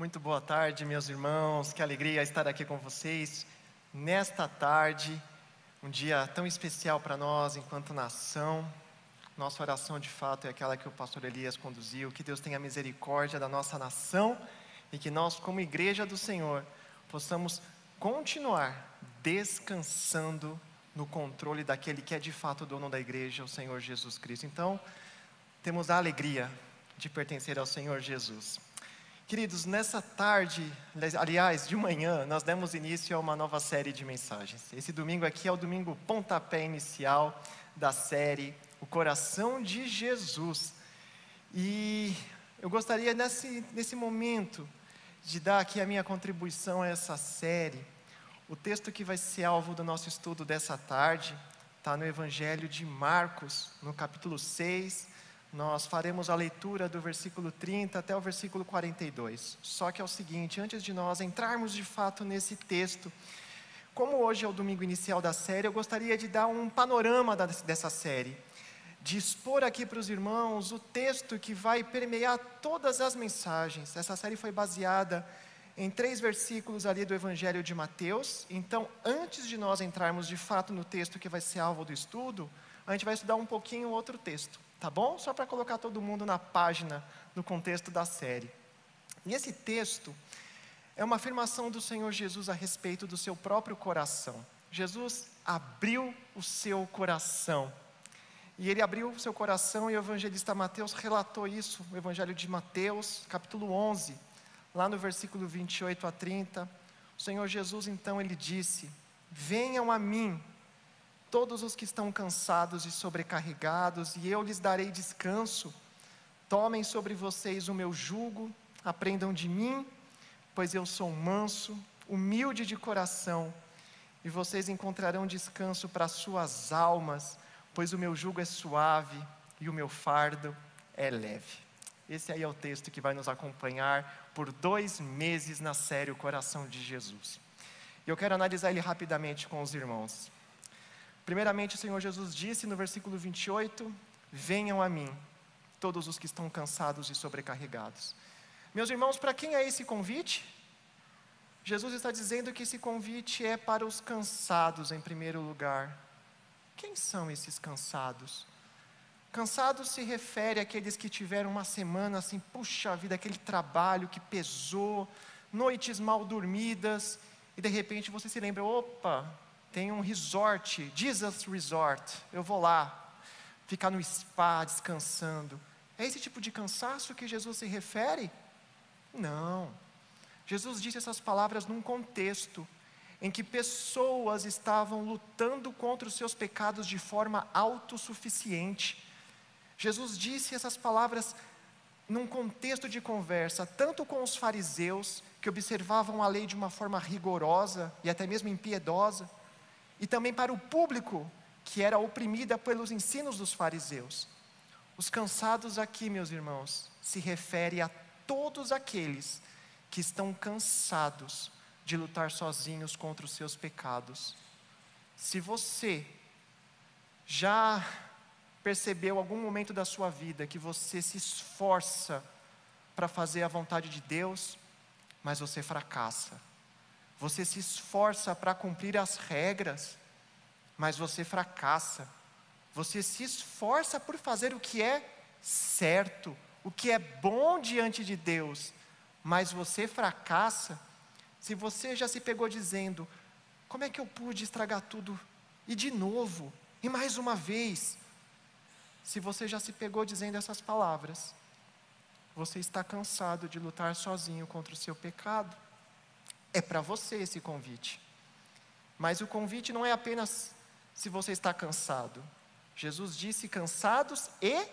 Muito boa tarde, meus irmãos. Que alegria estar aqui com vocês nesta tarde, um dia tão especial para nós enquanto nação. Nossa oração de fato é aquela que o pastor Elias conduziu. Que Deus tenha misericórdia da nossa nação e que nós, como igreja do Senhor, possamos continuar descansando no controle daquele que é de fato dono da igreja, o Senhor Jesus Cristo. Então, temos a alegria de pertencer ao Senhor Jesus. Queridos, nessa tarde, aliás, de manhã, nós demos início a uma nova série de mensagens. Esse domingo aqui é o domingo pontapé inicial da série O Coração de Jesus. E eu gostaria, nesse, nesse momento, de dar aqui a minha contribuição a essa série. O texto que vai ser alvo do nosso estudo dessa tarde está no Evangelho de Marcos, no capítulo 6, nós faremos a leitura do versículo 30 até o versículo 42. Só que é o seguinte: antes de nós entrarmos de fato nesse texto, como hoje é o domingo inicial da série, eu gostaria de dar um panorama dessa série, de expor aqui para os irmãos o texto que vai permear todas as mensagens. Essa série foi baseada em três versículos ali do Evangelho de Mateus. Então, antes de nós entrarmos de fato no texto que vai ser alvo do estudo, a gente vai estudar um pouquinho outro texto. Tá bom? Só para colocar todo mundo na página, no contexto da série. E esse texto é uma afirmação do Senhor Jesus a respeito do seu próprio coração. Jesus abriu o seu coração. E ele abriu o seu coração e o evangelista Mateus relatou isso, o evangelho de Mateus, capítulo 11, lá no versículo 28 a 30. O Senhor Jesus então ele disse: Venham a mim todos os que estão cansados e sobrecarregados, e eu lhes darei descanso. Tomem sobre vocês o meu jugo, aprendam de mim, pois eu sou manso, humilde de coração, e vocês encontrarão descanso para suas almas, pois o meu jugo é suave e o meu fardo é leve. Esse aí é o texto que vai nos acompanhar por dois meses na série O Coração de Jesus. E eu quero analisar ele rapidamente com os irmãos. Primeiramente, o Senhor Jesus disse no versículo 28: Venham a mim, todos os que estão cansados e sobrecarregados. Meus irmãos, para quem é esse convite? Jesus está dizendo que esse convite é para os cansados em primeiro lugar. Quem são esses cansados? Cansados se refere àqueles que tiveram uma semana assim, puxa vida, aquele trabalho que pesou, noites mal dormidas, e de repente você se lembra: opa, tem um resort, Jesus Resort. Eu vou lá, ficar no spa descansando. É esse tipo de cansaço que Jesus se refere? Não. Jesus disse essas palavras num contexto em que pessoas estavam lutando contra os seus pecados de forma autossuficiente. Jesus disse essas palavras num contexto de conversa, tanto com os fariseus, que observavam a lei de uma forma rigorosa e até mesmo impiedosa, e também para o público que era oprimida pelos ensinos dos fariseus. Os cansados aqui, meus irmãos, se refere a todos aqueles que estão cansados de lutar sozinhos contra os seus pecados. Se você já percebeu algum momento da sua vida que você se esforça para fazer a vontade de Deus, mas você fracassa você se esforça para cumprir as regras, mas você fracassa. Você se esforça por fazer o que é certo, o que é bom diante de Deus, mas você fracassa. Se você já se pegou dizendo: como é que eu pude estragar tudo? E de novo, e mais uma vez. Se você já se pegou dizendo essas palavras, você está cansado de lutar sozinho contra o seu pecado. É para você esse convite. Mas o convite não é apenas se você está cansado. Jesus disse cansados e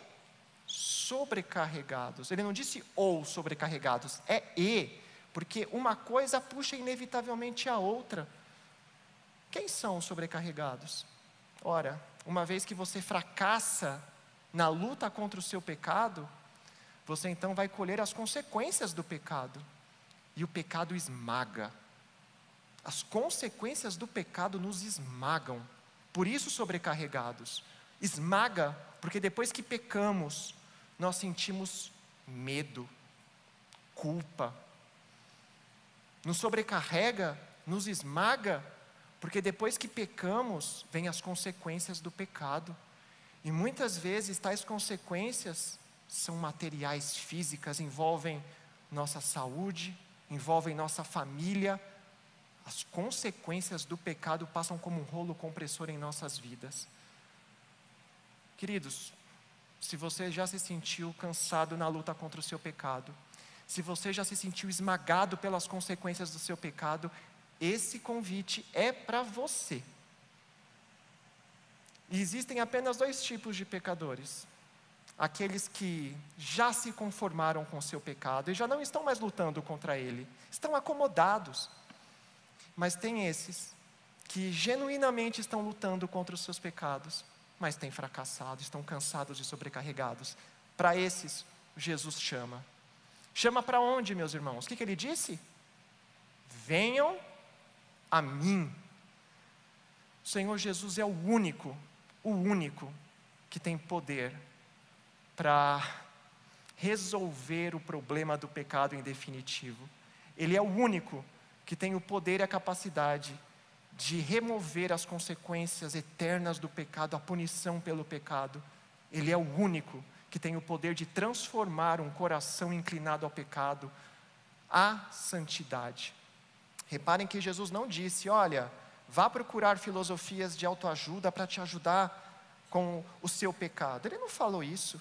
sobrecarregados. Ele não disse ou sobrecarregados, é e, porque uma coisa puxa inevitavelmente a outra. Quem são os sobrecarregados? Ora, uma vez que você fracassa na luta contra o seu pecado, você então vai colher as consequências do pecado e o pecado esmaga. As consequências do pecado nos esmagam, por isso sobrecarregados. Esmaga, porque depois que pecamos, nós sentimos medo, culpa, nos sobrecarrega, nos esmaga, porque depois que pecamos, vem as consequências do pecado. E muitas vezes tais consequências são materiais físicas, envolvem nossa saúde, envolvem nossa família. As consequências do pecado passam como um rolo compressor em nossas vidas. Queridos, se você já se sentiu cansado na luta contra o seu pecado, se você já se sentiu esmagado pelas consequências do seu pecado, esse convite é para você. E existem apenas dois tipos de pecadores: aqueles que já se conformaram com o seu pecado e já não estão mais lutando contra ele, estão acomodados. Mas tem esses que genuinamente estão lutando contra os seus pecados mas têm fracassado, estão cansados e sobrecarregados. Para esses, Jesus chama. Chama para onde, meus irmãos? O que, que ele disse? Venham a mim. O Senhor Jesus é o único, o único que tem poder para resolver o problema do pecado em definitivo. Ele é o único que tem o poder e a capacidade de remover as consequências eternas do pecado, a punição pelo pecado. Ele é o único que tem o poder de transformar um coração inclinado ao pecado à santidade. Reparem que Jesus não disse: olha, vá procurar filosofias de autoajuda para te ajudar com o seu pecado. Ele não falou isso.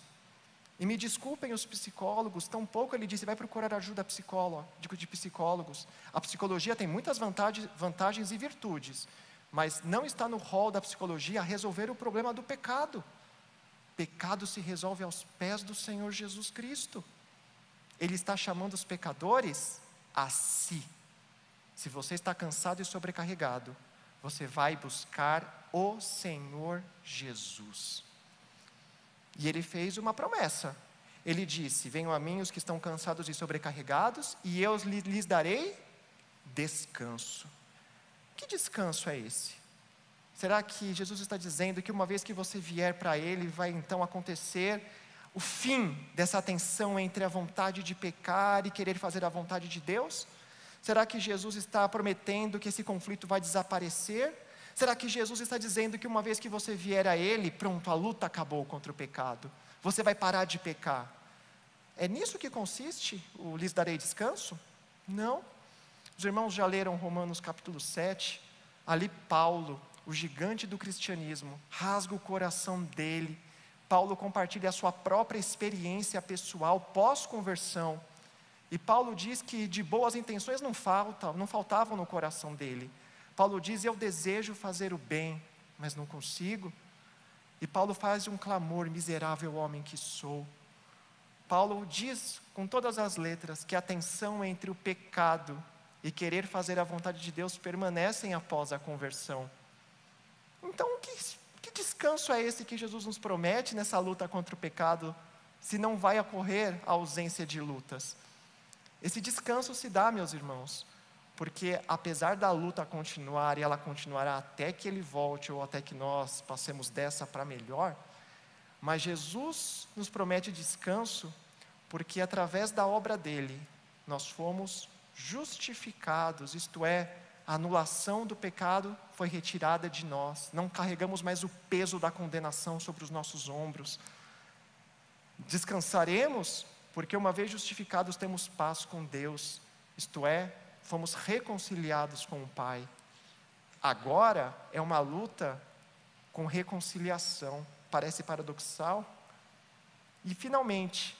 E me desculpem os psicólogos, tampouco ele disse, vai procurar ajuda psicóloga, de psicólogos. A psicologia tem muitas vantagens, vantagens e virtudes, mas não está no rol da psicologia resolver o problema do pecado. Pecado se resolve aos pés do Senhor Jesus Cristo. Ele está chamando os pecadores a si. Se você está cansado e sobrecarregado, você vai buscar o Senhor Jesus. E ele fez uma promessa. Ele disse: Venham a mim os que estão cansados e sobrecarregados, e eu lhes darei descanso. Que descanso é esse? Será que Jesus está dizendo que uma vez que você vier para Ele, vai então acontecer o fim dessa tensão entre a vontade de pecar e querer fazer a vontade de Deus? Será que Jesus está prometendo que esse conflito vai desaparecer? Será que Jesus está dizendo que uma vez que você vier a Ele, pronto, a luta acabou contra o pecado? Você vai parar de pecar? É nisso que consiste o lhes darei descanso? Não. Os irmãos já leram Romanos capítulo 7. Ali, Paulo, o gigante do cristianismo, rasga o coração dele. Paulo compartilha a sua própria experiência pessoal pós-conversão. E Paulo diz que de boas intenções não faltam, não faltavam no coração dele. Paulo diz: Eu desejo fazer o bem, mas não consigo. E Paulo faz um clamor: Miserável homem que sou. Paulo diz com todas as letras que a tensão entre o pecado e querer fazer a vontade de Deus permanecem após a conversão. Então, que, que descanso é esse que Jesus nos promete nessa luta contra o pecado, se não vai ocorrer a ausência de lutas? Esse descanso se dá, meus irmãos, porque apesar da luta continuar e ela continuará até que ele volte ou até que nós passemos dessa para melhor, mas Jesus nos promete descanso, porque através da obra dele nós fomos justificados, isto é, a anulação do pecado foi retirada de nós, não carregamos mais o peso da condenação sobre os nossos ombros. Descansaremos, porque uma vez justificados temos paz com Deus, isto é, fomos reconciliados com o Pai. Agora é uma luta com reconciliação. Parece paradoxal? E finalmente,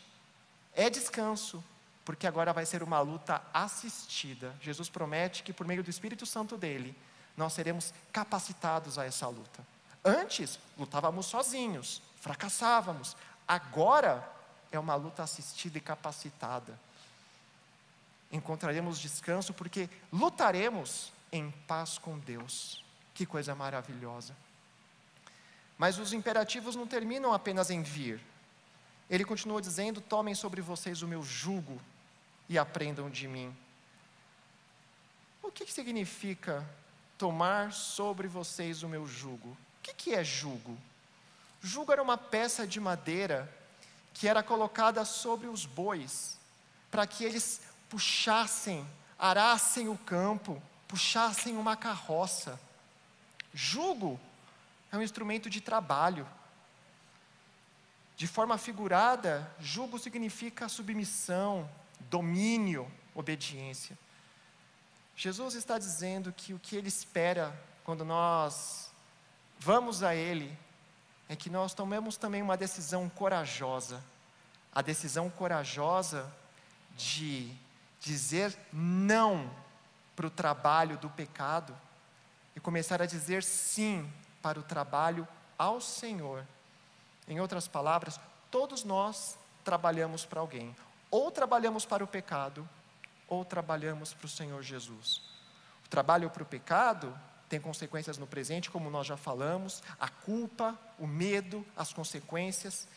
é descanso, porque agora vai ser uma luta assistida. Jesus promete que por meio do Espírito Santo dele, nós seremos capacitados a essa luta. Antes, lutávamos sozinhos, fracassávamos. Agora é uma luta assistida e capacitada encontraremos descanso, porque lutaremos em paz com Deus. Que coisa maravilhosa. Mas os imperativos não terminam apenas em vir. Ele continua dizendo: Tomem sobre vocês o meu jugo e aprendam de mim. O que, que significa tomar sobre vocês o meu jugo? O que, que é jugo? Jugo era uma peça de madeira que era colocada sobre os bois, para que eles puxassem arassem o campo, puxassem uma carroça. Jugo é um instrumento de trabalho. De forma figurada, jugo significa submissão, domínio, obediência. Jesus está dizendo que o que Ele espera quando nós vamos a Ele é que nós tomemos também uma decisão corajosa. A decisão corajosa de dizer não para o trabalho do pecado e começar a dizer sim para o trabalho ao Senhor. Em outras palavras, todos nós trabalhamos para alguém. Ou trabalhamos para o pecado, ou trabalhamos para o Senhor Jesus. O trabalho para o pecado tem consequências no presente, como nós já falamos, a culpa, o medo, as consequências.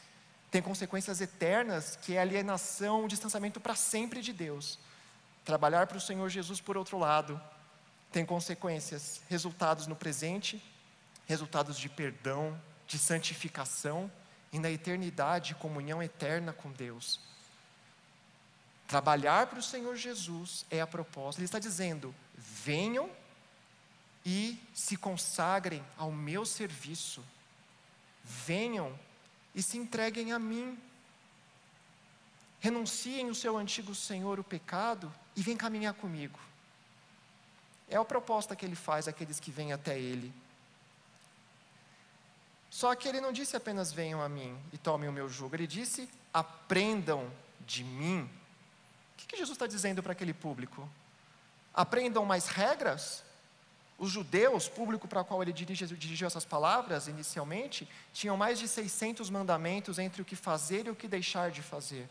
Tem consequências eternas, que é alienação, distanciamento para sempre de Deus. Trabalhar para o Senhor Jesus, por outro lado, tem consequências, resultados no presente, resultados de perdão, de santificação e na eternidade, comunhão eterna com Deus. Trabalhar para o Senhor Jesus é a proposta. Ele está dizendo: venham e se consagrem ao meu serviço. Venham e se entreguem a mim. Renunciem o seu antigo senhor, o pecado, e vem caminhar comigo. É a proposta que ele faz àqueles que vêm até ele. Só que ele não disse apenas venham a mim e tomem o meu jugo, ele disse aprendam de mim o que Jesus está dizendo para aquele público? Aprendam mais regras? Os judeus, público para o qual ele dirige, dirigiu essas palavras inicialmente, tinham mais de 600 mandamentos entre o que fazer e o que deixar de fazer.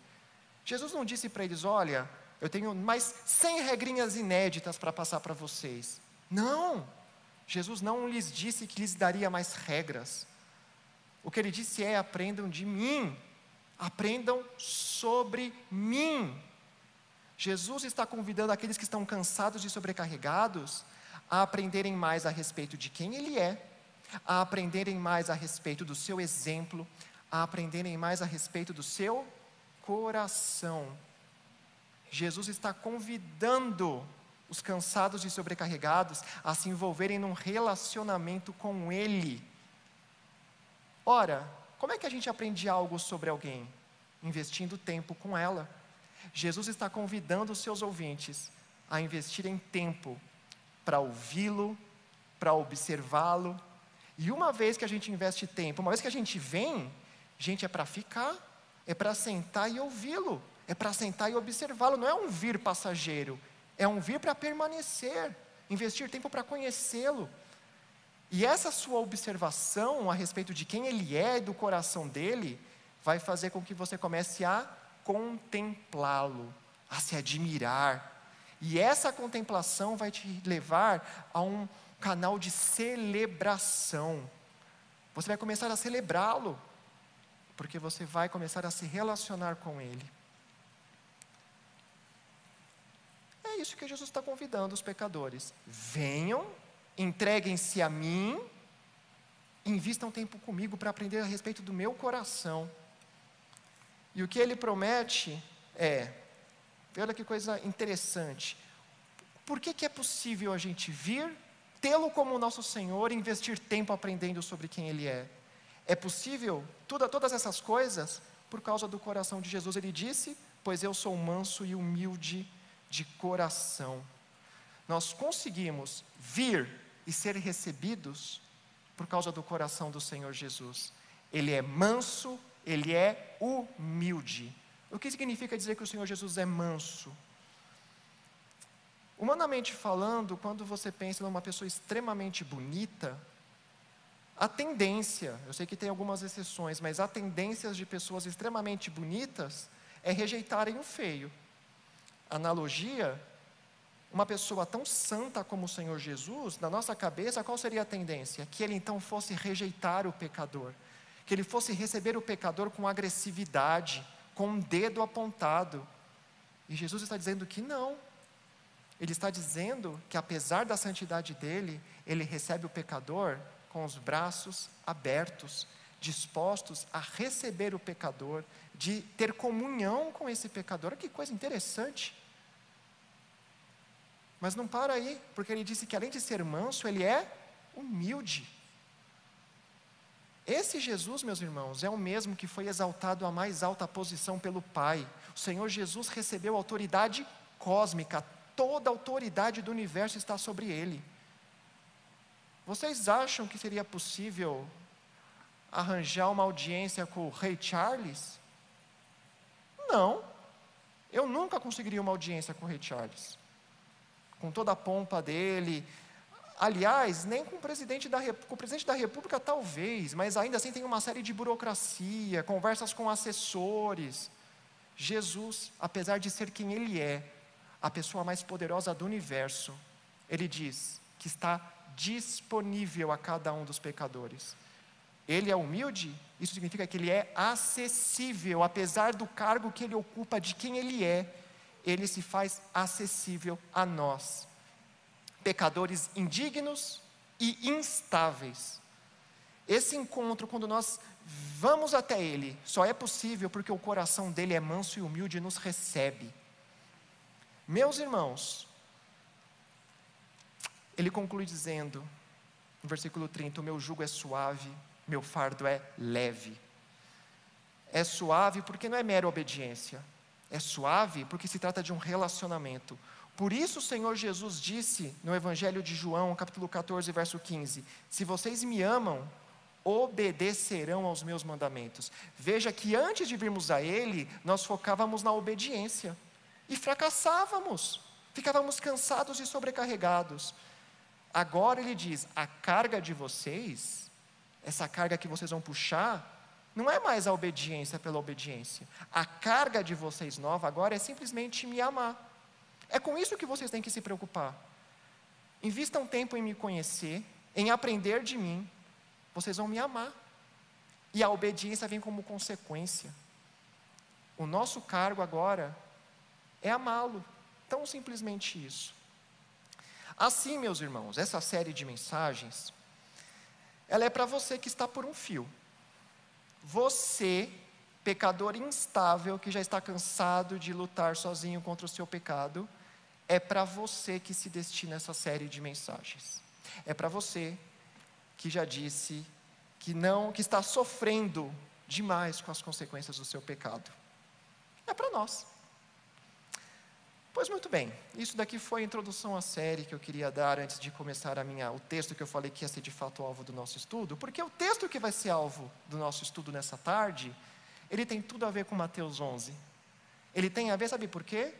Jesus não disse para eles: olha, eu tenho mais 100 regrinhas inéditas para passar para vocês. Não! Jesus não lhes disse que lhes daria mais regras. O que ele disse é: aprendam de mim, aprendam sobre mim. Jesus está convidando aqueles que estão cansados e sobrecarregados a aprenderem mais a respeito de quem Ele é, a aprenderem mais a respeito do seu exemplo, a aprenderem mais a respeito do seu coração. Jesus está convidando os cansados e sobrecarregados a se envolverem num relacionamento com Ele. Ora, como é que a gente aprende algo sobre alguém? Investindo tempo com ela. Jesus está convidando os seus ouvintes a investirem tempo para ouvi-lo, para observá-lo. E uma vez que a gente investe tempo, uma vez que a gente vem, gente, é para ficar, é para sentar e ouvi-lo, é para sentar e observá-lo. Não é um vir passageiro, é um vir para permanecer, investir tempo para conhecê-lo. E essa sua observação a respeito de quem ele é e do coração dele, vai fazer com que você comece a contemplá-lo, a se admirar. E essa contemplação vai te levar a um canal de celebração. Você vai começar a celebrá-lo, porque você vai começar a se relacionar com ele. É isso que Jesus está convidando os pecadores. Venham, entreguem-se a mim, invistam tempo comigo para aprender a respeito do meu coração. E o que ele promete é, olha que coisa interessante. Por que, que é possível a gente vir, tê-lo como nosso Senhor, investir tempo aprendendo sobre quem Ele é? É possível toda, todas essas coisas por causa do coração de Jesus. Ele disse: Pois eu sou manso e humilde de coração. Nós conseguimos vir e ser recebidos por causa do coração do Senhor Jesus. Ele é manso ele é humilde. O que significa dizer que o Senhor Jesus é manso? Humanamente falando, quando você pensa numa pessoa extremamente bonita, a tendência, eu sei que tem algumas exceções, mas a tendência de pessoas extremamente bonitas é rejeitarem o feio. Analogia, uma pessoa tão santa como o Senhor Jesus, na nossa cabeça, qual seria a tendência? Que ele então fosse rejeitar o pecador que ele fosse receber o pecador com agressividade, com um dedo apontado. E Jesus está dizendo que não. Ele está dizendo que apesar da santidade dele, ele recebe o pecador com os braços abertos, dispostos a receber o pecador, de ter comunhão com esse pecador. Que coisa interessante. Mas não para aí, porque ele disse que além de ser manso, ele é humilde. Esse Jesus, meus irmãos, é o mesmo que foi exaltado à mais alta posição pelo Pai. O Senhor Jesus recebeu autoridade cósmica, toda a autoridade do universo está sobre ele. Vocês acham que seria possível arranjar uma audiência com o rei Charles? Não. Eu nunca conseguiria uma audiência com o rei Charles. Com toda a pompa dele. Aliás, nem com o presidente da, com o presidente da República, talvez, mas ainda assim tem uma série de burocracia, conversas com assessores. Jesus, apesar de ser quem ele é, a pessoa mais poderosa do universo, ele diz que está disponível a cada um dos pecadores. Ele é humilde, isso significa que ele é acessível, apesar do cargo que ele ocupa, de quem ele é, ele se faz acessível a nós, pecadores indignos e instáveis. Esse encontro, quando nós vamos até ele, só é possível porque o coração dele é manso e humilde e nos recebe. Meus irmãos, ele conclui dizendo, no versículo 30, o meu jugo é suave meu fardo é leve. É suave porque não é mera obediência. É suave porque se trata de um relacionamento. Por isso o Senhor Jesus disse no Evangelho de João, capítulo 14, verso 15: Se vocês me amam, obedecerão aos meus mandamentos. Veja que antes de virmos a Ele, nós focávamos na obediência e fracassávamos, ficávamos cansados e sobrecarregados. Agora Ele diz: a carga de vocês essa carga que vocês vão puxar, não é mais a obediência pela obediência. A carga de vocês nova agora é simplesmente me amar. É com isso que vocês têm que se preocupar. Invistam tempo em me conhecer, em aprender de mim. Vocês vão me amar. E a obediência vem como consequência. O nosso cargo agora é amá-lo. Tão simplesmente isso. Assim, meus irmãos, essa série de mensagens ela é para você que está por um fio. Você, pecador instável, que já está cansado de lutar sozinho contra o seu pecado, é para você que se destina essa série de mensagens. É para você que já disse que não, que está sofrendo demais com as consequências do seu pecado. É para nós. Pois muito bem, isso daqui foi a introdução à série que eu queria dar antes de começar a minha, o texto que eu falei que ia ser de fato alvo do nosso estudo, porque o texto que vai ser alvo do nosso estudo nessa tarde, ele tem tudo a ver com Mateus 11. Ele tem a ver, sabe por quê?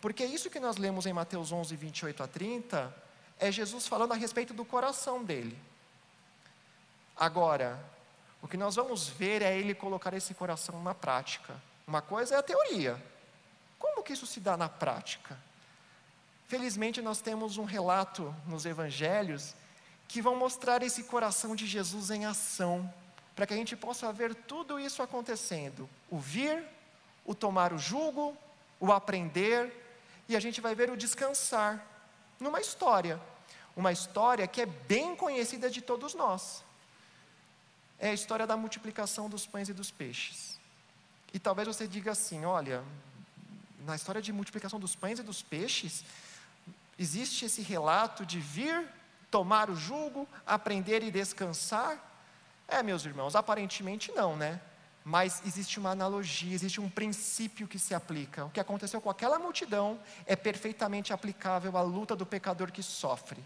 Porque isso que nós lemos em Mateus 11, 28 a 30, é Jesus falando a respeito do coração dele. Agora, o que nós vamos ver é ele colocar esse coração na prática. Uma coisa é a teoria, como que isso se dá na prática? Felizmente, nós temos um relato nos evangelhos que vão mostrar esse coração de Jesus em ação, para que a gente possa ver tudo isso acontecendo: o vir, o tomar o jugo, o aprender, e a gente vai ver o descansar, numa história, uma história que é bem conhecida de todos nós. É a história da multiplicação dos pães e dos peixes. E talvez você diga assim: olha, na história de multiplicação dos pães e dos peixes, existe esse relato de vir, tomar o jugo, aprender e descansar? É, meus irmãos, aparentemente não, né? Mas existe uma analogia, existe um princípio que se aplica. O que aconteceu com aquela multidão é perfeitamente aplicável à luta do pecador que sofre.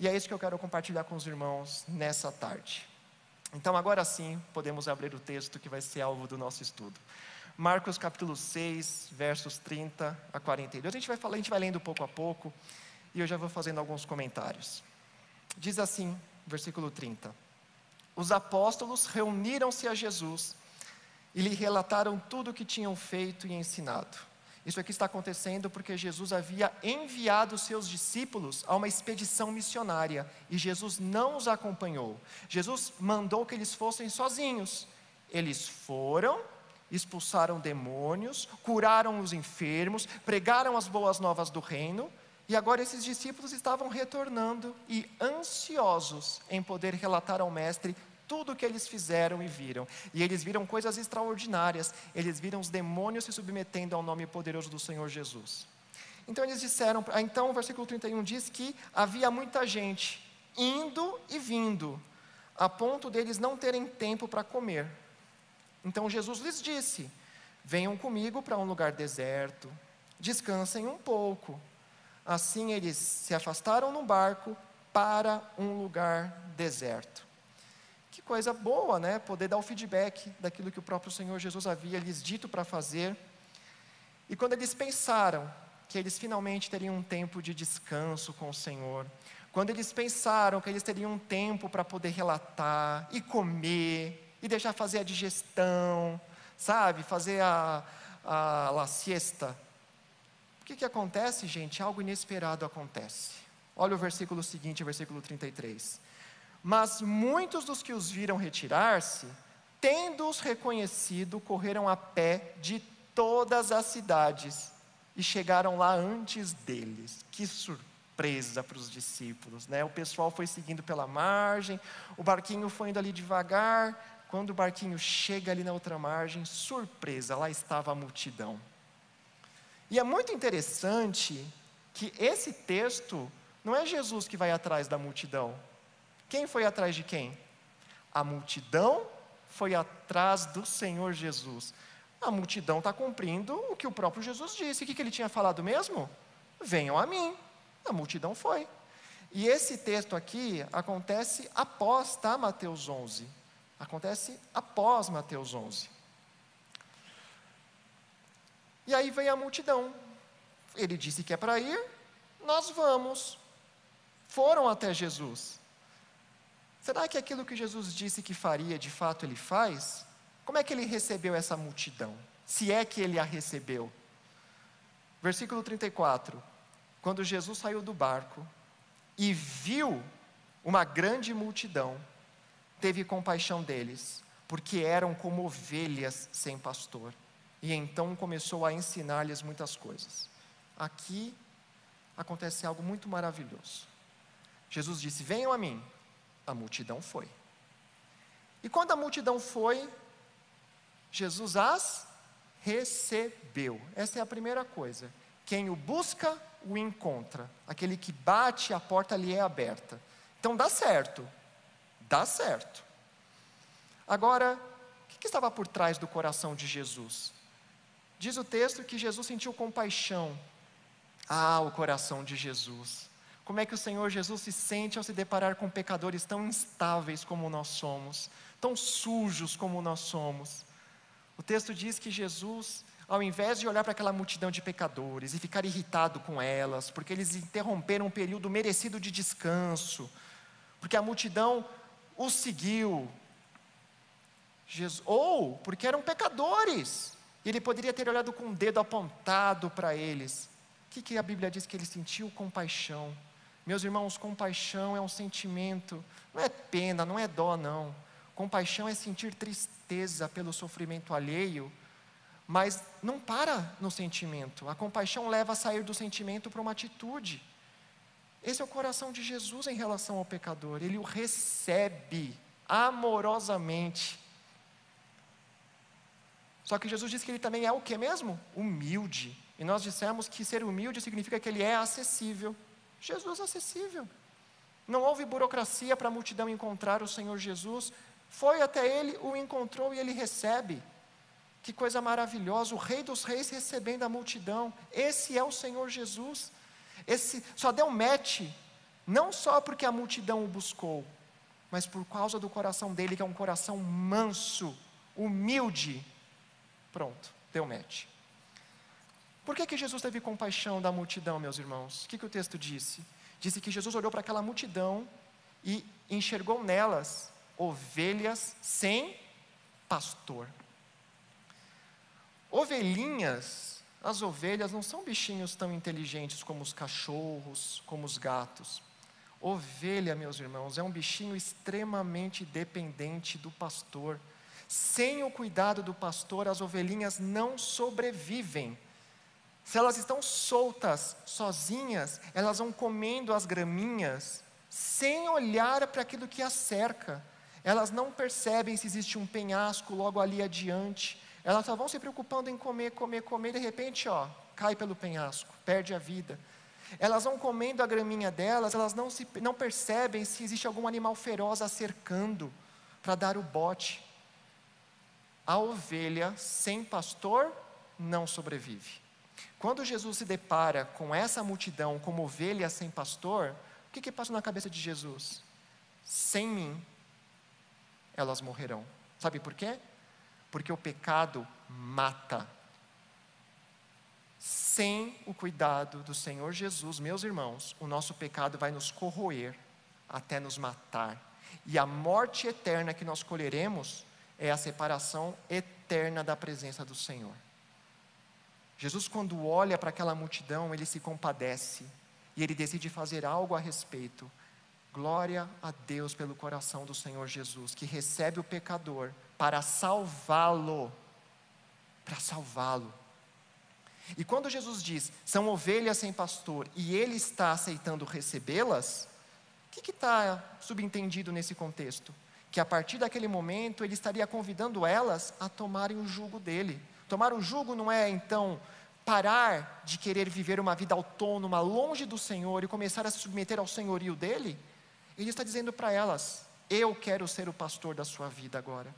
E é isso que eu quero compartilhar com os irmãos nessa tarde. Então, agora sim, podemos abrir o texto que vai ser alvo do nosso estudo. Marcos capítulo 6, versos 30 a 42. A gente vai falar, a gente vai lendo pouco a pouco e eu já vou fazendo alguns comentários. Diz assim, versículo 30. Os apóstolos reuniram-se a Jesus e lhe relataram tudo o que tinham feito e ensinado. Isso aqui está acontecendo porque Jesus havia enviado seus discípulos a uma expedição missionária e Jesus não os acompanhou. Jesus mandou que eles fossem sozinhos. Eles foram expulsaram demônios, curaram os enfermos, pregaram as boas novas do reino, e agora esses discípulos estavam retornando e ansiosos em poder relatar ao Mestre tudo o que eles fizeram e viram. E eles viram coisas extraordinárias, eles viram os demônios se submetendo ao nome poderoso do Senhor Jesus. Então eles disseram, então o versículo 31 diz que havia muita gente indo e vindo, a ponto deles não terem tempo para comer. Então Jesus lhes disse: Venham comigo para um lugar deserto, descansem um pouco. Assim eles se afastaram no barco para um lugar deserto. Que coisa boa, né? Poder dar o feedback daquilo que o próprio Senhor Jesus havia lhes dito para fazer. E quando eles pensaram que eles finalmente teriam um tempo de descanso com o Senhor, quando eles pensaram que eles teriam um tempo para poder relatar e comer e deixar fazer a digestão, sabe, fazer a, a, a siesta. O que, que acontece, gente? Algo inesperado acontece. Olha o versículo seguinte, versículo 33. Mas muitos dos que os viram retirar-se, tendo-os reconhecido, correram a pé de todas as cidades e chegaram lá antes deles. Que surpresa para os discípulos, né? O pessoal foi seguindo pela margem, o barquinho foi indo ali devagar, quando o barquinho chega ali na outra margem, surpresa, lá estava a multidão. E é muito interessante que esse texto não é Jesus que vai atrás da multidão. Quem foi atrás de quem? A multidão foi atrás do Senhor Jesus. A multidão está cumprindo o que o próprio Jesus disse. O que, que ele tinha falado mesmo? Venham a mim. A multidão foi. E esse texto aqui acontece após, tá, Mateus 11. Acontece após Mateus 11. E aí vem a multidão. Ele disse que é para ir, nós vamos. Foram até Jesus. Será que aquilo que Jesus disse que faria, de fato ele faz? Como é que ele recebeu essa multidão? Se é que ele a recebeu. Versículo 34. Quando Jesus saiu do barco e viu uma grande multidão, teve compaixão deles, porque eram como ovelhas sem pastor. E então começou a ensinar-lhes muitas coisas. Aqui acontece algo muito maravilhoso. Jesus disse: Venham a mim. A multidão foi. E quando a multidão foi, Jesus as recebeu. Essa é a primeira coisa. Quem o busca, o encontra. Aquele que bate, a porta lhe é aberta. Então dá certo dá certo. Agora, o que, estava por trás do coração de Jesus? Diz o texto que Jesus sentiu compaixão. Ah, o coração de Jesus. Como é que o Senhor Jesus se sente ao se deparar com pecadores tão instáveis como nós somos, tão sujos como nós somos? O texto diz que Jesus, ao invés de olhar para aquela multidão de pecadores e ficar irritado com elas, porque eles interromperam um período merecido de descanso, porque a multidão os seguiu. Jesus, ou porque eram pecadores. Ele poderia ter olhado com o dedo apontado para eles. O que, que a Bíblia diz que ele sentiu? Compaixão. Meus irmãos, compaixão é um sentimento, não é pena, não é dó, não. Compaixão é sentir tristeza pelo sofrimento alheio, mas não para no sentimento. A compaixão leva a sair do sentimento para uma atitude. Esse é o coração de Jesus em relação ao pecador. Ele o recebe amorosamente. Só que Jesus disse que ele também é o que mesmo? Humilde. E nós dissemos que ser humilde significa que ele é acessível. Jesus é acessível. Não houve burocracia para a multidão encontrar o Senhor Jesus. Foi até ele, o encontrou e ele recebe. Que coisa maravilhosa, o Rei dos Reis recebendo a multidão. Esse é o Senhor Jesus. Esse só deu match, não só porque a multidão o buscou, mas por causa do coração dele, que é um coração manso, humilde. Pronto, deu match. Por que, que Jesus teve compaixão da multidão, meus irmãos? O que, que o texto disse? Disse que Jesus olhou para aquela multidão e enxergou nelas ovelhas sem pastor. Ovelhinhas as ovelhas não são bichinhos tão inteligentes como os cachorros, como os gatos. Ovelha, meus irmãos, é um bichinho extremamente dependente do pastor. Sem o cuidado do pastor, as ovelhinhas não sobrevivem. Se elas estão soltas, sozinhas, elas vão comendo as graminhas, sem olhar para aquilo que as cerca. Elas não percebem se existe um penhasco logo ali adiante elas só vão se preocupando em comer, comer, comer, e de repente, ó, cai pelo penhasco, perde a vida. Elas vão comendo a graminha delas, elas não, se, não percebem se existe algum animal feroz a cercando para dar o bote. A ovelha sem pastor não sobrevive. Quando Jesus se depara com essa multidão como ovelha sem pastor, o que, que passa na cabeça de Jesus? Sem mim, elas morrerão. Sabe por quê? Porque o pecado mata. Sem o cuidado do Senhor Jesus, meus irmãos, o nosso pecado vai nos corroer até nos matar. E a morte eterna que nós colheremos é a separação eterna da presença do Senhor. Jesus, quando olha para aquela multidão, ele se compadece e ele decide fazer algo a respeito. Glória a Deus pelo coração do Senhor Jesus, que recebe o pecador para salvá-lo. Para salvá-lo. E quando Jesus diz, são ovelhas sem pastor, e ele está aceitando recebê-las, o que está subentendido nesse contexto? Que a partir daquele momento ele estaria convidando elas a tomarem o jugo dele. Tomar o jugo não é então parar de querer viver uma vida autônoma, longe do Senhor e começar a se submeter ao senhorio dele. Ele está dizendo para elas: Eu quero ser o pastor da sua vida agora.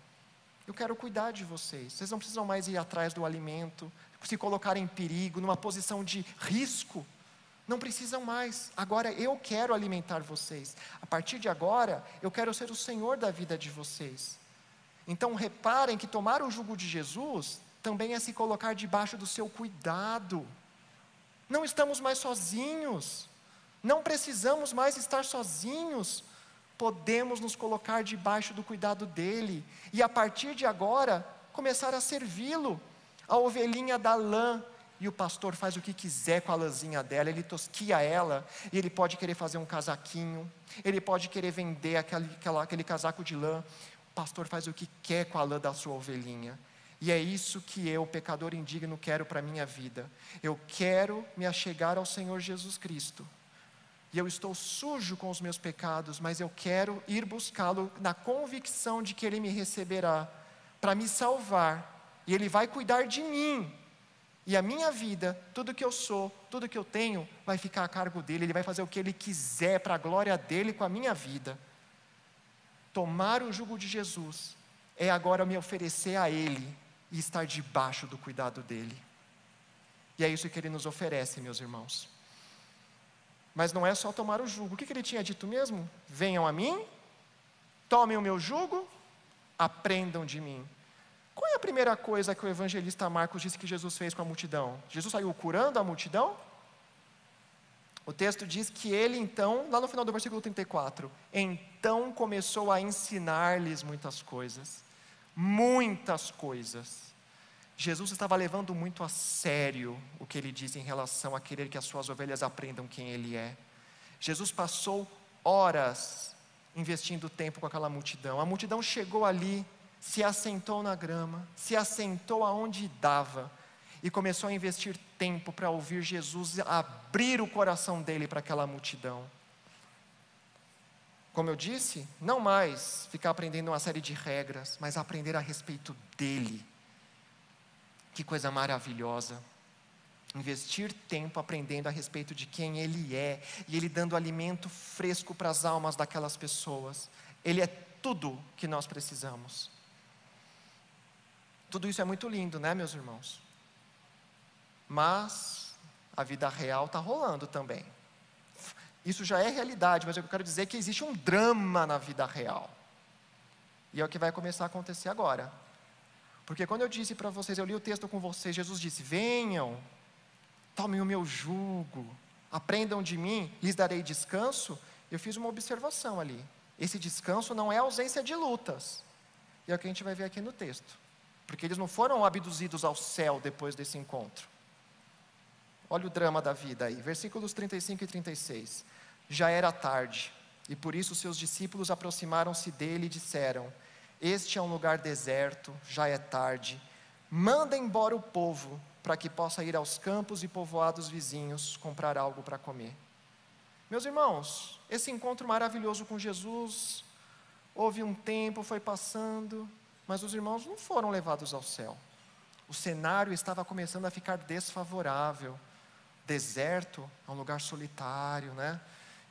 Eu quero cuidar de vocês. Vocês não precisam mais ir atrás do alimento, se colocar em perigo, numa posição de risco. Não precisam mais. Agora eu quero alimentar vocês. A partir de agora, eu quero ser o Senhor da vida de vocês. Então reparem que tomar o jugo de Jesus também é se colocar debaixo do seu cuidado. Não estamos mais sozinhos. Não precisamos mais estar sozinhos podemos nos colocar debaixo do cuidado dele e a partir de agora começar a servi-lo. A ovelhinha da lã e o pastor faz o que quiser com a lãzinha dela, ele tosquia ela, e ele pode querer fazer um casaquinho, ele pode querer vender aquele, aquela, aquele casaco de lã. O pastor faz o que quer com a lã da sua ovelhinha. E é isso que eu, pecador indigno, quero para a minha vida. Eu quero me achegar ao Senhor Jesus Cristo e eu estou sujo com os meus pecados, mas eu quero ir buscá-lo na convicção de que ele me receberá para me salvar e ele vai cuidar de mim. E a minha vida, tudo que eu sou, tudo que eu tenho, vai ficar a cargo dele, ele vai fazer o que ele quiser para a glória dele com a minha vida. Tomar o jugo de Jesus é agora me oferecer a ele e estar debaixo do cuidado dele. E é isso que ele nos oferece, meus irmãos. Mas não é só tomar o jugo. O que, que ele tinha dito mesmo? Venham a mim, tomem o meu jugo, aprendam de mim. Qual é a primeira coisa que o evangelista Marcos disse que Jesus fez com a multidão? Jesus saiu curando a multidão? O texto diz que ele então, lá no final do versículo 34, então começou a ensinar-lhes muitas coisas. Muitas coisas. Jesus estava levando muito a sério o que ele diz em relação a querer que as suas ovelhas aprendam quem ele é. Jesus passou horas investindo tempo com aquela multidão. A multidão chegou ali, se assentou na grama, se assentou aonde dava e começou a investir tempo para ouvir Jesus abrir o coração dele para aquela multidão. Como eu disse, não mais ficar aprendendo uma série de regras, mas aprender a respeito dele que coisa maravilhosa. Investir tempo aprendendo a respeito de quem Ele é e Ele dando alimento fresco para as almas daquelas pessoas. Ele é tudo que nós precisamos. Tudo isso é muito lindo, né, meus irmãos? Mas a vida real está rolando também. Isso já é realidade, mas eu quero dizer que existe um drama na vida real. E é o que vai começar a acontecer agora. Porque quando eu disse para vocês, eu li o texto com vocês, Jesus disse: Venham, tomem o meu jugo, aprendam de mim, lhes darei descanso. Eu fiz uma observação ali. Esse descanso não é ausência de lutas. E é o que a gente vai ver aqui no texto. Porque eles não foram abduzidos ao céu depois desse encontro. Olha o drama da vida aí, versículos 35 e 36. Já era tarde, e por isso seus discípulos aproximaram-se dele e disseram: este é um lugar deserto, já é tarde. Manda embora o povo, para que possa ir aos campos e povoados vizinhos comprar algo para comer. Meus irmãos, esse encontro maravilhoso com Jesus, houve um tempo, foi passando, mas os irmãos não foram levados ao céu. o cenário estava começando a ficar desfavorável. Deserto é um lugar solitário, né?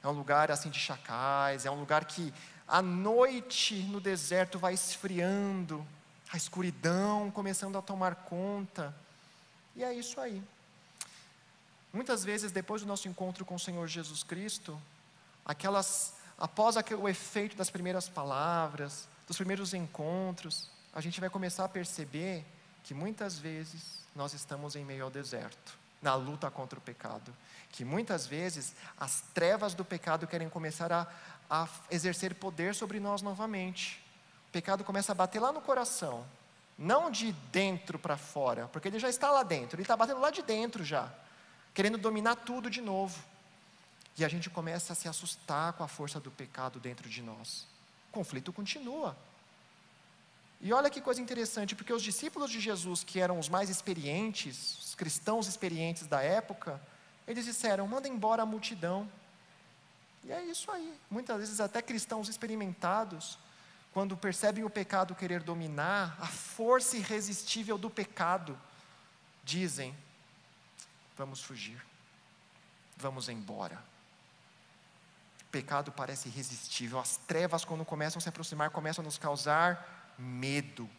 É um lugar assim de chacais, é um lugar que a noite no deserto vai esfriando, a escuridão começando a tomar conta. E é isso aí. Muitas vezes, depois do nosso encontro com o Senhor Jesus Cristo, aquelas, após aquele, o efeito das primeiras palavras, dos primeiros encontros, a gente vai começar a perceber que muitas vezes nós estamos em meio ao deserto, na luta contra o pecado. Que muitas vezes as trevas do pecado querem começar a, a exercer poder sobre nós novamente. O pecado começa a bater lá no coração, não de dentro para fora, porque ele já está lá dentro, ele está batendo lá de dentro já querendo dominar tudo de novo. E a gente começa a se assustar com a força do pecado dentro de nós. O conflito continua. E olha que coisa interessante, porque os discípulos de Jesus, que eram os mais experientes, os cristãos experientes da época, eles disseram: manda embora a multidão. E é isso aí. Muitas vezes, até cristãos experimentados, quando percebem o pecado querer dominar, a força irresistível do pecado, dizem: Vamos fugir. Vamos embora. O pecado parece irresistível. As trevas, quando começam a se aproximar, começam a nos causar medo.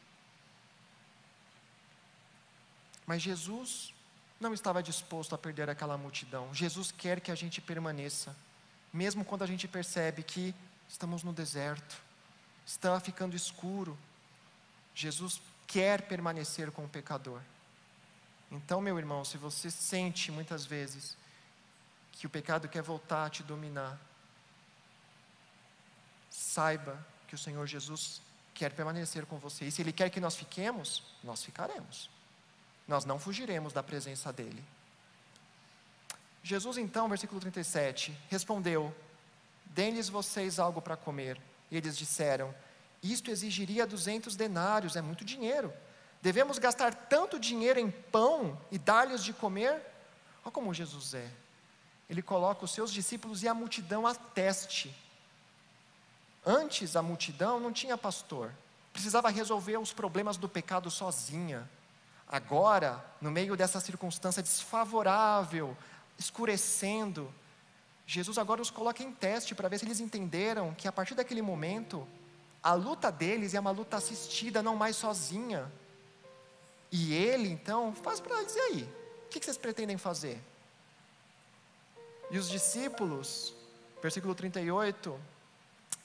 Mas Jesus não estava disposto a perder aquela multidão. Jesus quer que a gente permaneça, mesmo quando a gente percebe que estamos no deserto, está ficando escuro. Jesus quer permanecer com o pecador. Então, meu irmão, se você sente muitas vezes que o pecado quer voltar a te dominar, saiba que o Senhor Jesus quer permanecer com você. E se Ele quer que nós fiquemos, nós ficaremos. Nós não fugiremos da presença dEle. Jesus, então, versículo 37, respondeu: Deem-lhes vocês algo para comer. E eles disseram: Isto exigiria duzentos denários, é muito dinheiro. Devemos gastar tanto dinheiro em pão e dar-lhes de comer? Olha como Jesus é. Ele coloca os seus discípulos e a multidão a teste. Antes a multidão não tinha pastor, precisava resolver os problemas do pecado sozinha. Agora, no meio dessa circunstância desfavorável, escurecendo, Jesus agora os coloca em teste para ver se eles entenderam que a partir daquele momento, a luta deles é uma luta assistida, não mais sozinha. E ele, então, faz para e aí? O que vocês pretendem fazer? E os discípulos, versículo 38,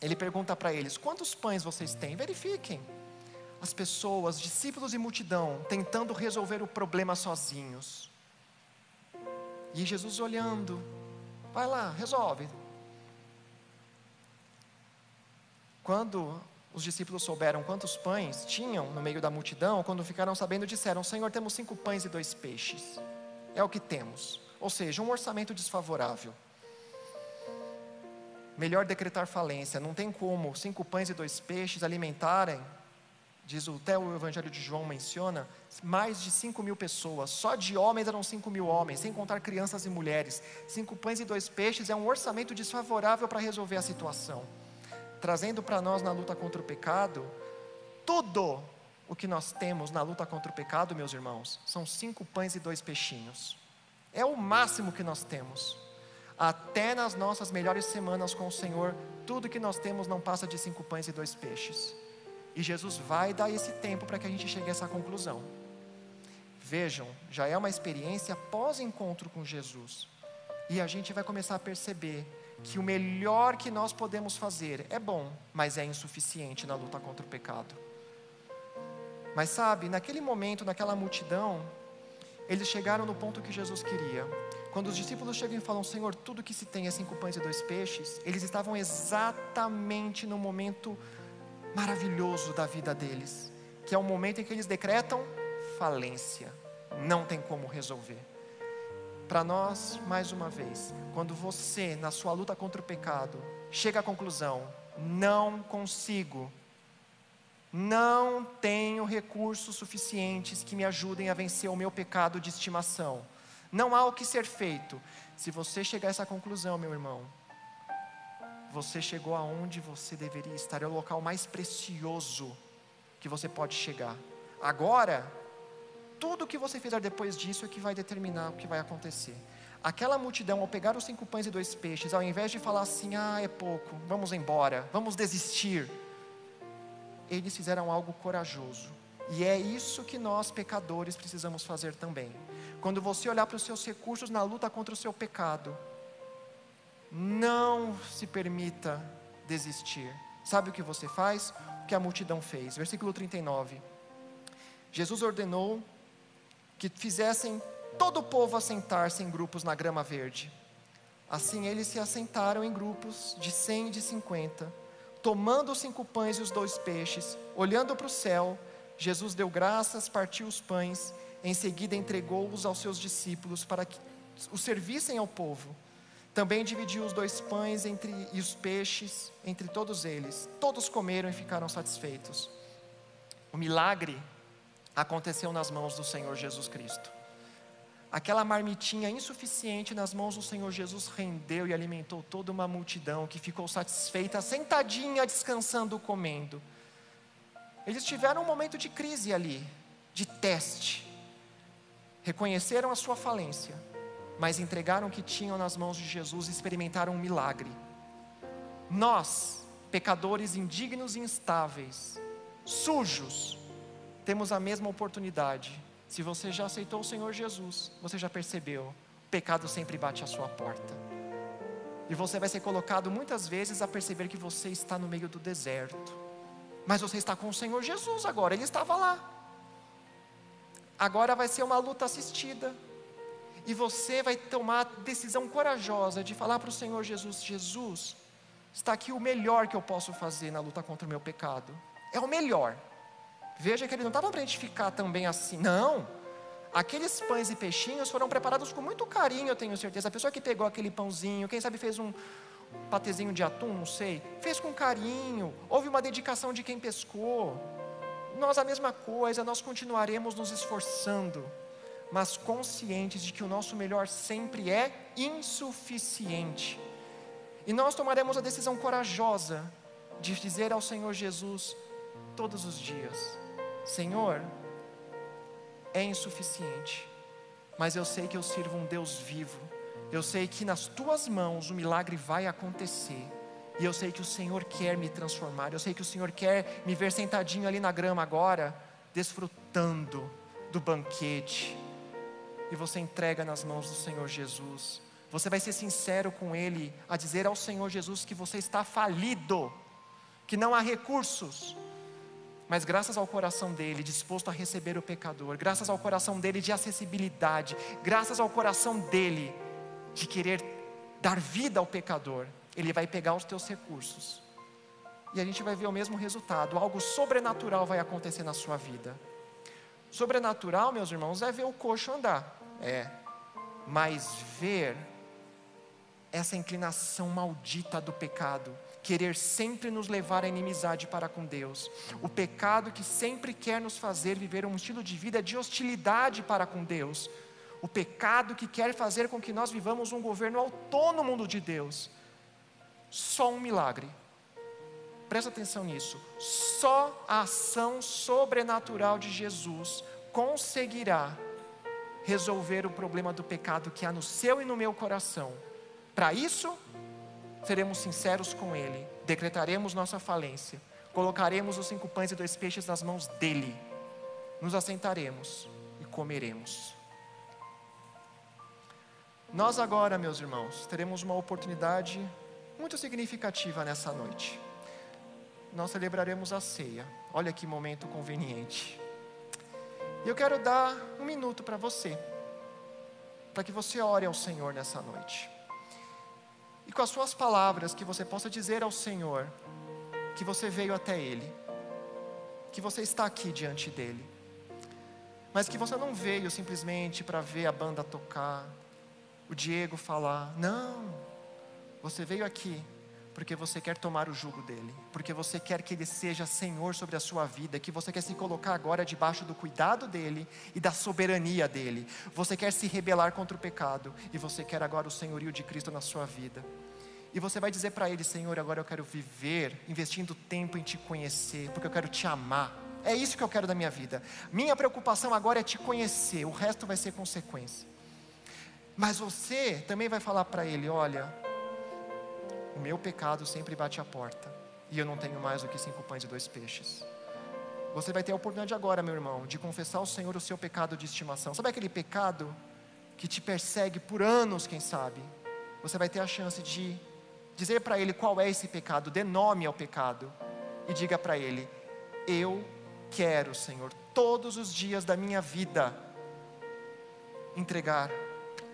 ele pergunta para eles: quantos pães vocês têm? Verifiquem. As pessoas, discípulos e multidão, tentando resolver o problema sozinhos. E Jesus olhando, vai lá, resolve. Quando os discípulos souberam quantos pães tinham no meio da multidão, quando ficaram sabendo, disseram: Senhor, temos cinco pães e dois peixes. É o que temos. Ou seja, um orçamento desfavorável. Melhor decretar falência. Não tem como cinco pães e dois peixes alimentarem, diz o, até o Evangelho de João menciona, mais de cinco mil pessoas. Só de homens eram cinco mil homens, sem contar crianças e mulheres. Cinco pães e dois peixes é um orçamento desfavorável para resolver a situação trazendo para nós na luta contra o pecado, tudo o que nós temos na luta contra o pecado, meus irmãos, são cinco pães e dois peixinhos. É o máximo que nós temos. Até nas nossas melhores semanas com o Senhor, tudo que nós temos não passa de cinco pães e dois peixes. E Jesus vai dar esse tempo para que a gente chegue a essa conclusão. Vejam, já é uma experiência pós-encontro com Jesus. E a gente vai começar a perceber que o melhor que nós podemos fazer é bom, mas é insuficiente na luta contra o pecado. Mas sabe, naquele momento, naquela multidão, eles chegaram no ponto que Jesus queria. Quando os discípulos chegam e falam, Senhor, tudo que se tem é cinco pães e dois peixes, eles estavam exatamente no momento maravilhoso da vida deles, que é o momento em que eles decretam falência, não tem como resolver. Para nós, mais uma vez, quando você, na sua luta contra o pecado, chega à conclusão: não consigo, não tenho recursos suficientes que me ajudem a vencer o meu pecado de estimação, não há o que ser feito. Se você chegar a essa conclusão, meu irmão, você chegou aonde você deveria estar, é o local mais precioso que você pode chegar. Agora, tudo o que você fizer depois disso é que vai determinar o que vai acontecer. Aquela multidão, ao pegar os cinco pães e dois peixes, ao invés de falar assim, ah, é pouco, vamos embora, vamos desistir, eles fizeram algo corajoso. E é isso que nós, pecadores, precisamos fazer também. Quando você olhar para os seus recursos na luta contra o seu pecado, não se permita desistir. Sabe o que você faz? O que a multidão fez. Versículo 39. Jesus ordenou que fizessem todo o povo assentar-se em grupos na grama verde. Assim eles se assentaram em grupos de cem e de cinquenta. Tomando os cinco pães e os dois peixes, olhando para o céu, Jesus deu graças, partiu os pães, em seguida entregou-os aos seus discípulos para que os servissem ao povo. Também dividiu os dois pães entre, e os peixes entre todos eles. Todos comeram e ficaram satisfeitos. O milagre aconteceu nas mãos do Senhor Jesus Cristo. Aquela marmitinha insuficiente nas mãos do Senhor Jesus rendeu e alimentou toda uma multidão que ficou satisfeita, sentadinha, descansando, comendo. Eles tiveram um momento de crise ali, de teste. Reconheceram a sua falência, mas entregaram o que tinham nas mãos de Jesus e experimentaram um milagre. Nós, pecadores indignos e instáveis, sujos, temos a mesma oportunidade se você já aceitou o Senhor Jesus, você já percebeu, o pecado sempre bate à sua porta. E você vai ser colocado muitas vezes a perceber que você está no meio do deserto. Mas você está com o Senhor Jesus agora, ele estava lá. Agora vai ser uma luta assistida. E você vai tomar a decisão corajosa de falar para o Senhor Jesus: Jesus, está aqui o melhor que eu posso fazer na luta contra o meu pecado. É o melhor. Veja que ele não estava para a gente ficar também assim, não. Aqueles pães e peixinhos foram preparados com muito carinho, eu tenho certeza. A pessoa que pegou aquele pãozinho, quem sabe fez um patezinho de atum, não sei, fez com carinho, houve uma dedicação de quem pescou. Nós a mesma coisa, nós continuaremos nos esforçando, mas conscientes de que o nosso melhor sempre é insuficiente. E nós tomaremos a decisão corajosa de dizer ao Senhor Jesus todos os dias: Senhor, é insuficiente, mas eu sei que eu sirvo um Deus vivo, eu sei que nas tuas mãos o milagre vai acontecer, e eu sei que o Senhor quer me transformar, eu sei que o Senhor quer me ver sentadinho ali na grama agora, desfrutando do banquete, e você entrega nas mãos do Senhor Jesus. Você vai ser sincero com Ele, a dizer ao Senhor Jesus que você está falido, que não há recursos, mas graças ao coração dele disposto a receber o pecador, graças ao coração dele de acessibilidade, graças ao coração dele de querer dar vida ao pecador, ele vai pegar os teus recursos. E a gente vai ver o mesmo resultado, algo sobrenatural vai acontecer na sua vida. Sobrenatural, meus irmãos, é ver o coxo andar. É. Mas ver essa inclinação maldita do pecado, querer sempre nos levar à inimizade para com Deus, o pecado que sempre quer nos fazer viver um estilo de vida de hostilidade para com Deus, o pecado que quer fazer com que nós vivamos um governo autônomo de Deus. Só um milagre. Presta atenção nisso. Só a ação sobrenatural de Jesus conseguirá resolver o problema do pecado que há no seu e no meu coração. Para isso, seremos sinceros com Ele, decretaremos nossa falência, colocaremos os cinco pães e dois peixes nas mãos dEle, nos assentaremos e comeremos. Nós agora, meus irmãos, teremos uma oportunidade muito significativa nessa noite. Nós celebraremos a ceia. Olha que momento conveniente. E eu quero dar um minuto para você, para que você ore ao Senhor nessa noite e com as suas palavras que você possa dizer ao Senhor que você veio até Ele, que você está aqui diante dEle, mas que você não veio simplesmente para ver a banda tocar, o Diego falar, não, você veio aqui porque você quer tomar o jugo dele, porque você quer que ele seja senhor sobre a sua vida, que você quer se colocar agora debaixo do cuidado dele e da soberania dele. Você quer se rebelar contra o pecado e você quer agora o senhorio de Cristo na sua vida. E você vai dizer para ele, Senhor, agora eu quero viver investindo tempo em te conhecer, porque eu quero te amar. é isso que eu quero da minha vida. Minha preocupação agora é te conhecer, o resto vai ser consequência. Mas você também vai falar para ele: olha, o meu pecado sempre bate a porta, e eu não tenho mais do que cinco pães e dois peixes. Você vai ter a oportunidade agora, meu irmão, de confessar ao Senhor o seu pecado de estimação. Sabe aquele pecado que te persegue por anos, quem sabe? Você vai ter a chance de dizer para Ele qual é esse pecado, dê nome ao pecado e diga para Ele: Eu quero, Senhor, todos os dias da minha vida, entregar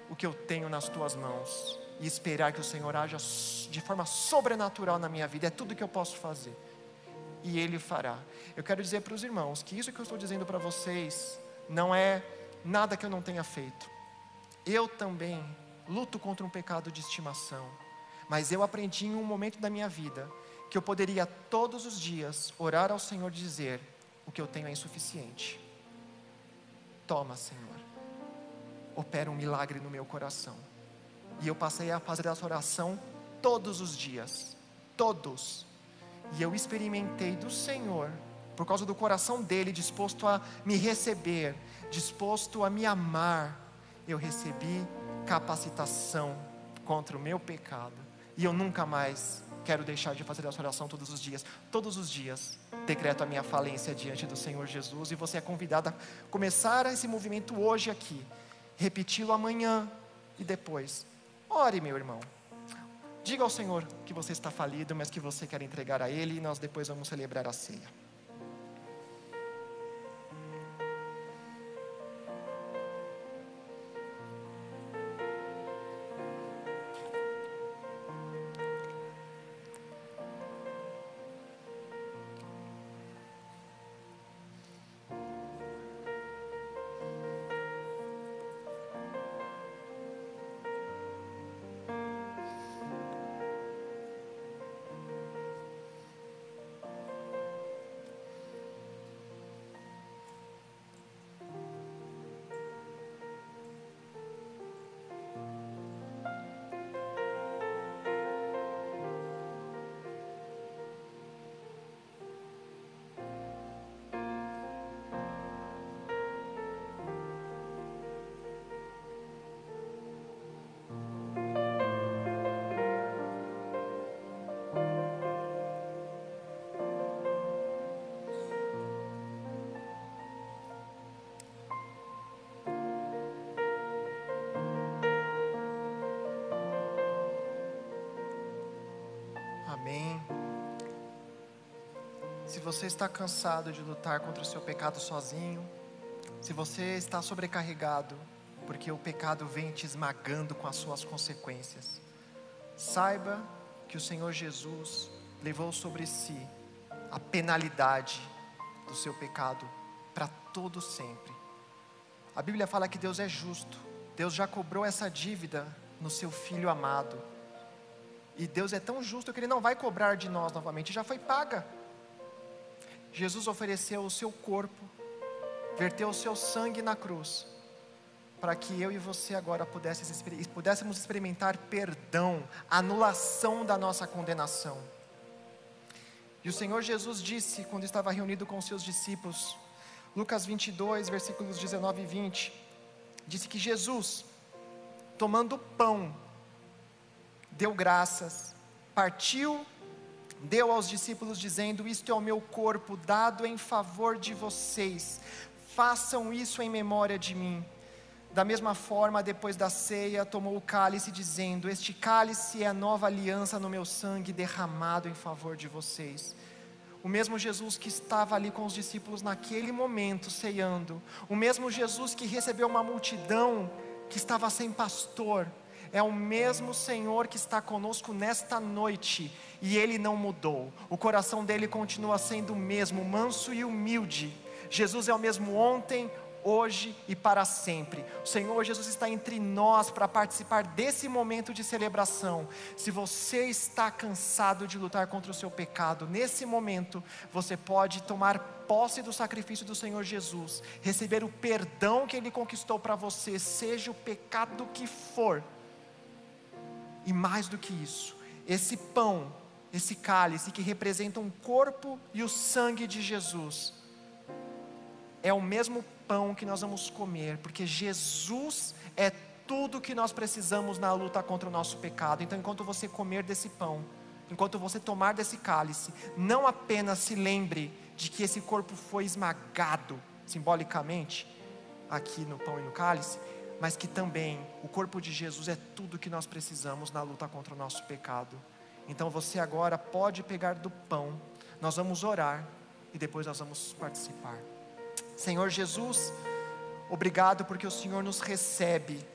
o que eu tenho nas tuas mãos e esperar que o Senhor haja de forma sobrenatural na minha vida, é tudo que eu posso fazer. E Ele fará. Eu quero dizer para os irmãos que isso que eu estou dizendo para vocês não é nada que eu não tenha feito. Eu também luto contra um pecado de estimação, mas eu aprendi em um momento da minha vida que eu poderia todos os dias orar ao Senhor e dizer: o que eu tenho é insuficiente. Toma, Senhor opera um milagre no meu coração. E eu passei a fazer essa oração todos os dias, todos. E eu experimentei do Senhor, por causa do coração dele, disposto a me receber, disposto a me amar. Eu recebi capacitação contra o meu pecado. E eu nunca mais quero deixar de fazer essa oração todos os dias. Todos os dias decreto a minha falência diante do Senhor Jesus. E você é convidado a começar esse movimento hoje aqui repeti-lo amanhã e depois. Ore, meu irmão. Diga ao Senhor que você está falido, mas que você quer entregar a Ele e nós depois vamos celebrar a ceia. Você está cansado de lutar contra o seu pecado sozinho, se você está sobrecarregado, porque o pecado vem te esmagando com as suas consequências, saiba que o Senhor Jesus levou sobre si a penalidade do seu pecado para todo sempre. A Bíblia fala que Deus é justo. Deus já cobrou essa dívida no seu filho amado. E Deus é tão justo que Ele não vai cobrar de nós novamente, já foi paga. Jesus ofereceu o seu corpo, verteu o seu sangue na cruz, para que eu e você agora pudéssemos experimentar perdão, anulação da nossa condenação. E o Senhor Jesus disse, quando estava reunido com seus discípulos, Lucas 22, versículos 19 e 20, disse que Jesus, tomando pão, deu graças, partiu, deu aos discípulos, dizendo: Isto é o meu corpo dado em favor de vocês, façam isso em memória de mim. Da mesma forma, depois da ceia, tomou o cálice, dizendo: Este cálice é a nova aliança no meu sangue derramado em favor de vocês. O mesmo Jesus que estava ali com os discípulos naquele momento, ceando, o mesmo Jesus que recebeu uma multidão que estava sem pastor, é o mesmo Senhor que está conosco nesta noite e ele não mudou. O coração dele continua sendo o mesmo, manso e humilde. Jesus é o mesmo ontem, hoje e para sempre. O Senhor Jesus está entre nós para participar desse momento de celebração. Se você está cansado de lutar contra o seu pecado, nesse momento você pode tomar posse do sacrifício do Senhor Jesus, receber o perdão que ele conquistou para você, seja o pecado que for e mais do que isso, esse pão, esse cálice que representa um corpo e o sangue de Jesus, é o mesmo pão que nós vamos comer, porque Jesus é tudo que nós precisamos na luta contra o nosso pecado. Então, enquanto você comer desse pão, enquanto você tomar desse cálice, não apenas se lembre de que esse corpo foi esmagado simbolicamente aqui no pão e no cálice, mas que também o corpo de Jesus é tudo que nós precisamos na luta contra o nosso pecado. Então você agora pode pegar do pão, nós vamos orar e depois nós vamos participar. Senhor Jesus, obrigado porque o Senhor nos recebe,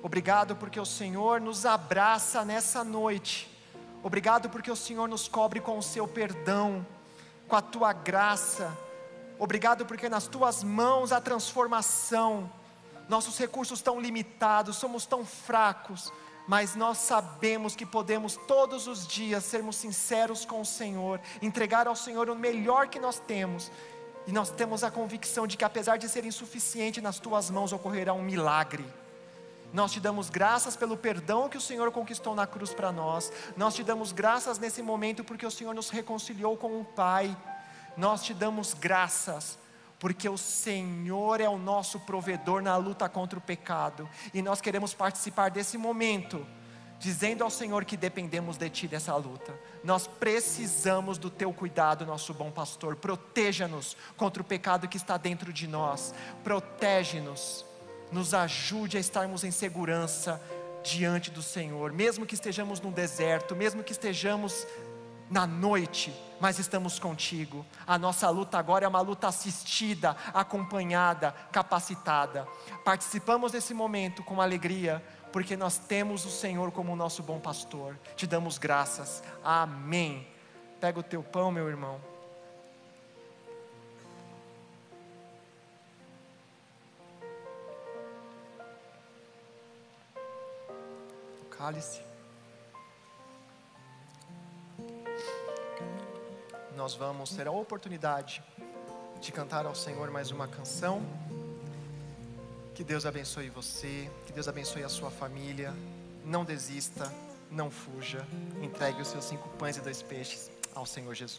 obrigado porque o Senhor nos abraça nessa noite, obrigado porque o Senhor nos cobre com o seu perdão, com a tua graça, obrigado porque nas tuas mãos há transformação. Nossos recursos estão limitados, somos tão fracos, mas nós sabemos que podemos todos os dias sermos sinceros com o Senhor, entregar ao Senhor o melhor que nós temos e nós temos a convicção de que, apesar de ser insuficiente, nas tuas mãos ocorrerá um milagre. Nós te damos graças pelo perdão que o Senhor conquistou na cruz para nós. Nós te damos graças nesse momento porque o Senhor nos reconciliou com o Pai. Nós te damos graças porque o Senhor é o nosso provedor na luta contra o pecado. E nós queremos participar desse momento dizendo ao Senhor que dependemos de Ti dessa luta. Nós precisamos do Teu cuidado, nosso bom pastor. Proteja-nos contra o pecado que está dentro de nós. Protege-nos. Nos ajude a estarmos em segurança diante do Senhor, mesmo que estejamos no deserto, mesmo que estejamos na noite, mas estamos contigo. A nossa luta agora é uma luta assistida, acompanhada, capacitada. Participamos desse momento com alegria, porque nós temos o Senhor como o nosso bom pastor. Te damos graças. Amém. Pega o teu pão, meu irmão. Cálice. Nós vamos ter a oportunidade de cantar ao Senhor mais uma canção. Que Deus abençoe você, que Deus abençoe a sua família. Não desista, não fuja. Entregue os seus cinco pães e dois peixes ao Senhor Jesus.